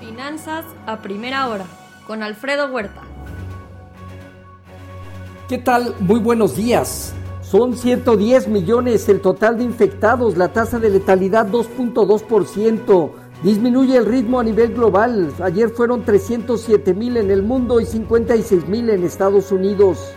Finanzas a primera hora con Alfredo Huerta. ¿Qué tal? Muy buenos días. Son 110 millones el total de infectados, la tasa de letalidad 2.2%. Disminuye el ritmo a nivel global. Ayer fueron 307 mil en el mundo y 56 mil en Estados Unidos.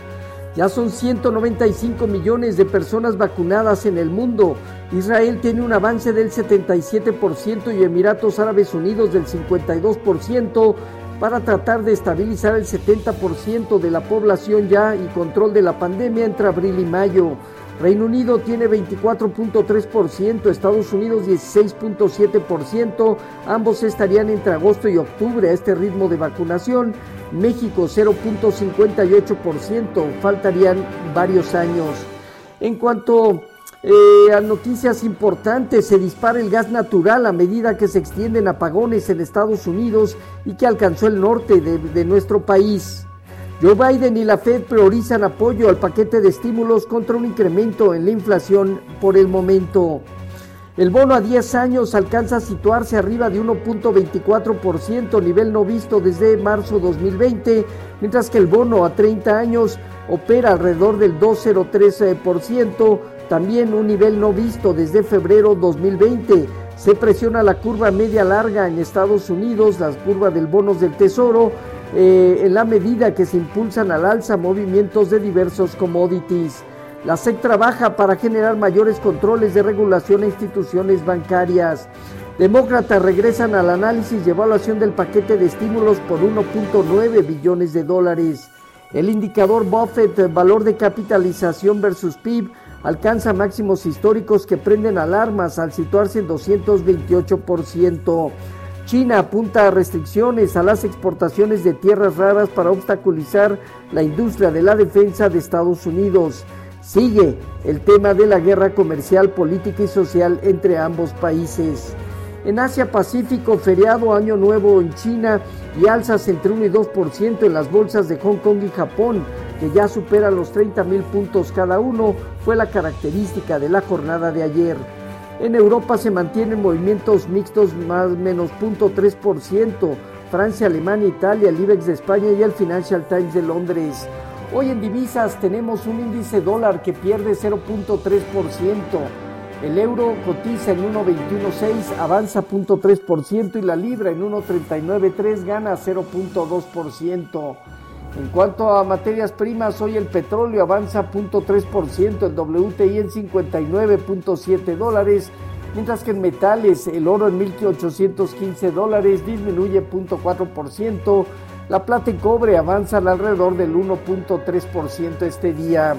Ya son 195 millones de personas vacunadas en el mundo. Israel tiene un avance del 77% y Emiratos Árabes Unidos del 52% para tratar de estabilizar el 70% de la población ya y control de la pandemia entre abril y mayo. Reino Unido tiene 24.3%, Estados Unidos 16.7%, ambos estarían entre agosto y octubre a este ritmo de vacunación, México 0.58%, faltarían varios años. En cuanto eh, a noticias importantes, se dispara el gas natural a medida que se extienden apagones en Estados Unidos y que alcanzó el norte de, de nuestro país. Joe Biden y la Fed priorizan apoyo al paquete de estímulos contra un incremento en la inflación por el momento. El bono a 10 años alcanza a situarse arriba de 1.24%, nivel no visto desde marzo 2020, mientras que el bono a 30 años opera alrededor del 2.03%, también un nivel no visto desde febrero 2020. Se presiona la curva media larga en Estados Unidos, las curvas del bonos del tesoro, eh, en la medida que se impulsan al alza movimientos de diversos commodities. La SEC trabaja para generar mayores controles de regulación a instituciones bancarias. Demócratas regresan al análisis y evaluación del paquete de estímulos por 1.9 billones de dólares. El indicador Buffett, valor de capitalización versus PIB, alcanza máximos históricos que prenden alarmas al situarse en 228%. China apunta a restricciones a las exportaciones de tierras raras para obstaculizar la industria de la defensa de Estados Unidos. Sigue el tema de la guerra comercial, política y social entre ambos países. En Asia Pacífico, feriado Año Nuevo en China y alzas entre 1 y 2% en las bolsas de Hong Kong y Japón, que ya superan los 30 mil puntos cada uno, fue la característica de la jornada de ayer. En Europa se mantienen movimientos mixtos más menos 0.3%. Francia, Alemania, Italia, el IBEX de España y el Financial Times de Londres. Hoy en divisas tenemos un índice dólar que pierde 0.3%. El euro cotiza en 1.21.6, avanza 0.3% y la libra en 1.39.3 gana 0.2%. En cuanto a materias primas, hoy el petróleo avanza 0.3%, el WTI en 59.7 dólares, mientras que en metales el oro en 1.815 dólares disminuye 0.4%, la plata y cobre avanzan alrededor del 1.3% este día.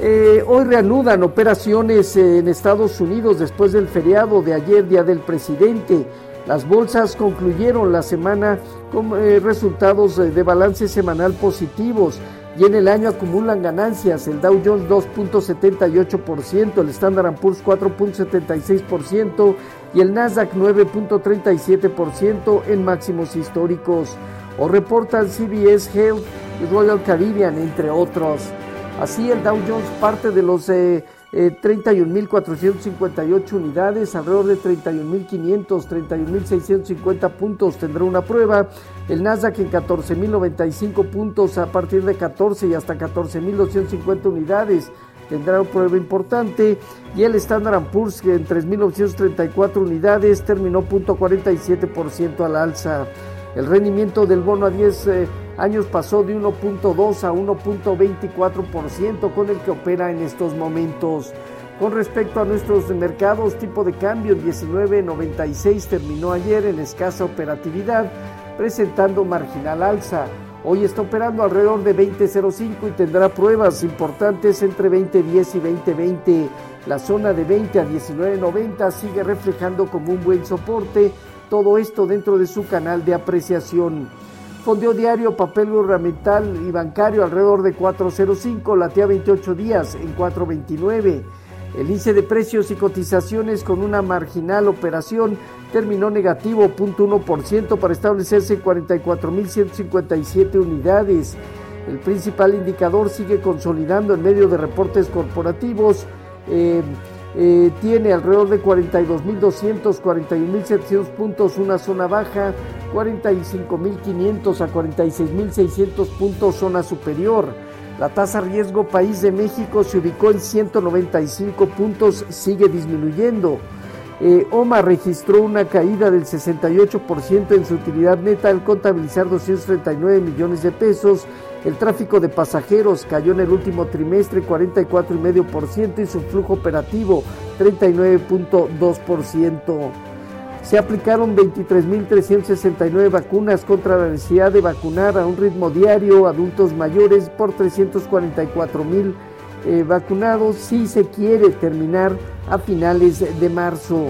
Eh, hoy reanudan operaciones en Estados Unidos después del feriado de ayer, Día del Presidente. Las bolsas concluyeron la semana con eh, resultados de balance semanal positivos y en el año acumulan ganancias. El Dow Jones 2.78%, el Standard Poor's 4.76% y el Nasdaq 9.37% en máximos históricos. O reportan CBS Health y Royal Caribbean, entre otros. Así el Dow Jones parte de los... Eh, 31.458 eh, unidades, alrededor de 31.500, 31.650 puntos tendrá una prueba. El Nasdaq en 14.095 puntos a partir de 14 y hasta 14.250 unidades tendrá una prueba importante. Y el Standard Poor's en 3.934 unidades terminó 0.47% al alza. El rendimiento del bono a 10 eh, años pasó de 1.2 a 1.24% con el que opera en estos momentos. Con respecto a nuestros mercados, tipo de cambio 19.96 terminó ayer en escasa operatividad, presentando marginal alza. Hoy está operando alrededor de 20.05 y tendrá pruebas importantes entre 20.10 y 20.20. La zona de 20 a 19.90 sigue reflejando como un buen soporte todo esto dentro de su canal de apreciación. Fondeo diario, papel gubernamental y bancario alrededor de 4.05, latía 28 días en 4.29. El índice de precios y cotizaciones con una marginal operación terminó negativo 0.1% para establecerse en 44.157 unidades. El principal indicador sigue consolidando en medio de reportes corporativos. Eh, eh, tiene alrededor de 42.200, 41.700 puntos, una zona baja, 45.500 a 46.600 puntos, zona superior. La tasa riesgo país de México se ubicó en 195 puntos, sigue disminuyendo. Eh, OMA registró una caída del 68% en su utilidad neta al contabilizar 239 millones de pesos. El tráfico de pasajeros cayó en el último trimestre 44,5% y su flujo operativo 39.2%. Se aplicaron 23.369 vacunas contra la necesidad de vacunar a un ritmo diario adultos mayores por 344.000 eh, vacunados si se quiere terminar a finales de marzo.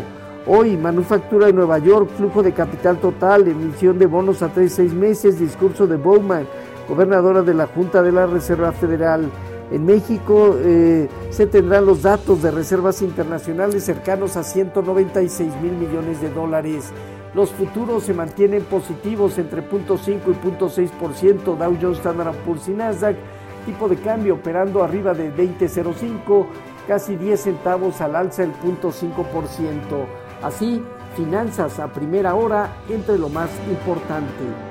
Hoy, Manufactura de Nueva York, flujo de capital total, emisión de bonos a 3 6 meses, discurso de Bowman, gobernadora de la Junta de la Reserva Federal. En México eh, se tendrán los datos de reservas internacionales cercanos a 196 mil millones de dólares. Los futuros se mantienen positivos entre 0.5 y 0.6%, Dow Jones, Standard Poor's y Nasdaq tipo de cambio operando arriba de 20.05, casi 10 centavos al alza el 0.5%. Así, finanzas a primera hora entre lo más importante.